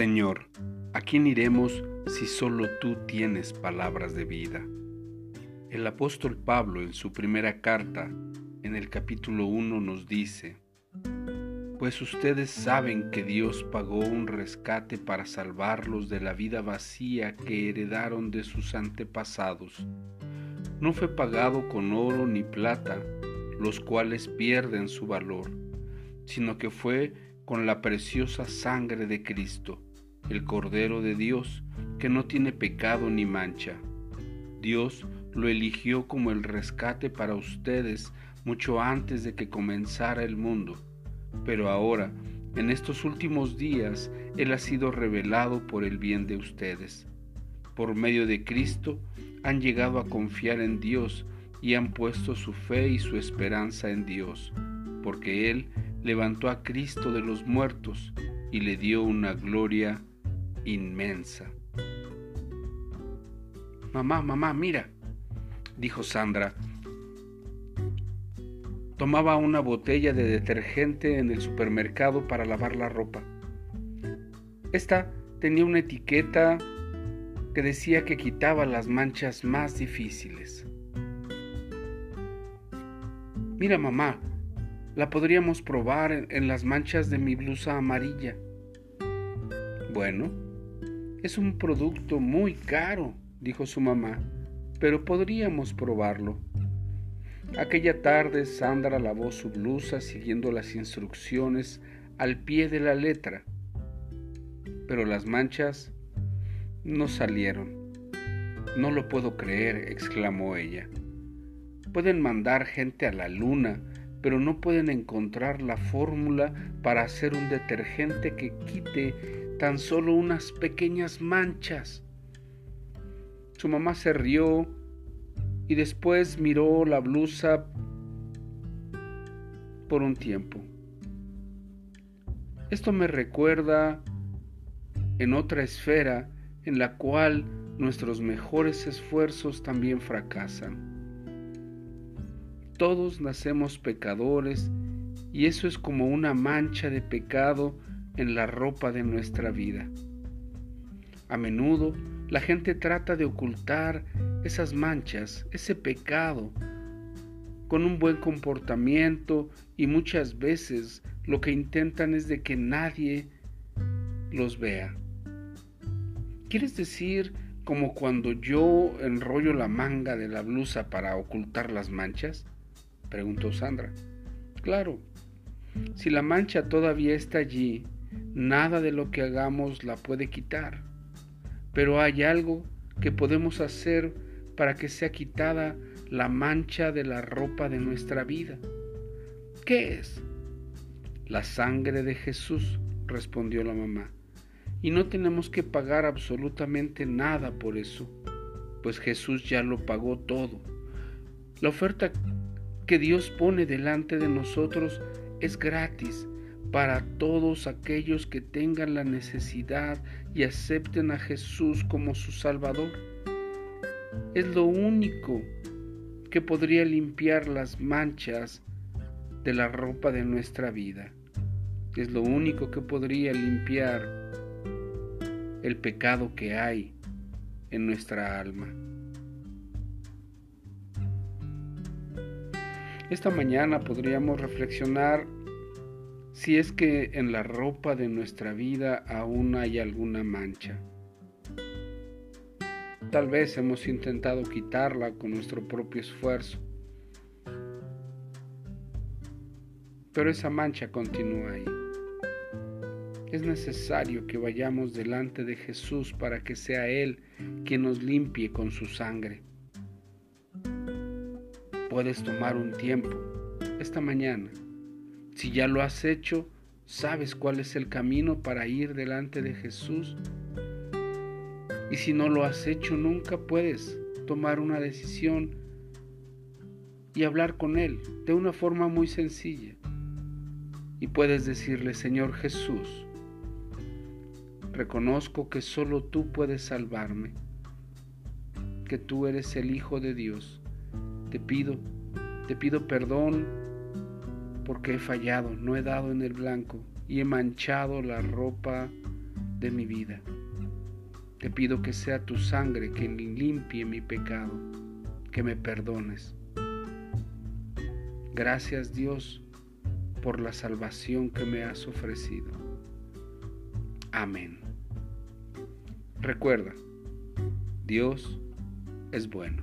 Señor, ¿a quién iremos si solo tú tienes palabras de vida? El apóstol Pablo en su primera carta, en el capítulo 1, nos dice, Pues ustedes saben que Dios pagó un rescate para salvarlos de la vida vacía que heredaron de sus antepasados. No fue pagado con oro ni plata, los cuales pierden su valor, sino que fue con la preciosa sangre de Cristo, el Cordero de Dios, que no tiene pecado ni mancha. Dios lo eligió como el rescate para ustedes mucho antes de que comenzara el mundo, pero ahora, en estos últimos días, Él ha sido revelado por el bien de ustedes. Por medio de Cristo han llegado a confiar en Dios y han puesto su fe y su esperanza en Dios, porque Él levantó a Cristo de los muertos y le dio una gloria inmensa. Mamá, mamá, mira, dijo Sandra. Tomaba una botella de detergente en el supermercado para lavar la ropa. Esta tenía una etiqueta que decía que quitaba las manchas más difíciles. Mira, mamá, la podríamos probar en las manchas de mi blusa amarilla. Bueno, es un producto muy caro, dijo su mamá, pero podríamos probarlo. Aquella tarde Sandra lavó su blusa siguiendo las instrucciones al pie de la letra, pero las manchas no salieron. No lo puedo creer, exclamó ella. Pueden mandar gente a la luna, pero no pueden encontrar la fórmula para hacer un detergente que quite tan solo unas pequeñas manchas. Su mamá se rió y después miró la blusa por un tiempo. Esto me recuerda en otra esfera en la cual nuestros mejores esfuerzos también fracasan. Todos nacemos pecadores y eso es como una mancha de pecado en la ropa de nuestra vida. A menudo la gente trata de ocultar esas manchas, ese pecado, con un buen comportamiento y muchas veces lo que intentan es de que nadie los vea. ¿Quieres decir como cuando yo enrollo la manga de la blusa para ocultar las manchas? preguntó Sandra. Claro, si la mancha todavía está allí, nada de lo que hagamos la puede quitar. Pero hay algo que podemos hacer para que sea quitada la mancha de la ropa de nuestra vida. ¿Qué es? La sangre de Jesús, respondió la mamá. Y no tenemos que pagar absolutamente nada por eso, pues Jesús ya lo pagó todo. La oferta que Dios pone delante de nosotros es gratis para todos aquellos que tengan la necesidad y acepten a Jesús como su Salvador. Es lo único que podría limpiar las manchas de la ropa de nuestra vida. Es lo único que podría limpiar el pecado que hay en nuestra alma. Esta mañana podríamos reflexionar si es que en la ropa de nuestra vida aún hay alguna mancha. Tal vez hemos intentado quitarla con nuestro propio esfuerzo, pero esa mancha continúa ahí. Es necesario que vayamos delante de Jesús para que sea Él quien nos limpie con su sangre. Puedes tomar un tiempo esta mañana. Si ya lo has hecho, sabes cuál es el camino para ir delante de Jesús. Y si no lo has hecho nunca, puedes tomar una decisión y hablar con Él de una forma muy sencilla. Y puedes decirle, Señor Jesús, reconozco que solo tú puedes salvarme, que tú eres el Hijo de Dios te pido, te pido perdón porque he fallado, no he dado en el blanco y he manchado la ropa de mi vida. Te pido que sea tu sangre quien limpie mi pecado, que me perdones. Gracias Dios por la salvación que me has ofrecido. Amén. Recuerda, Dios es bueno.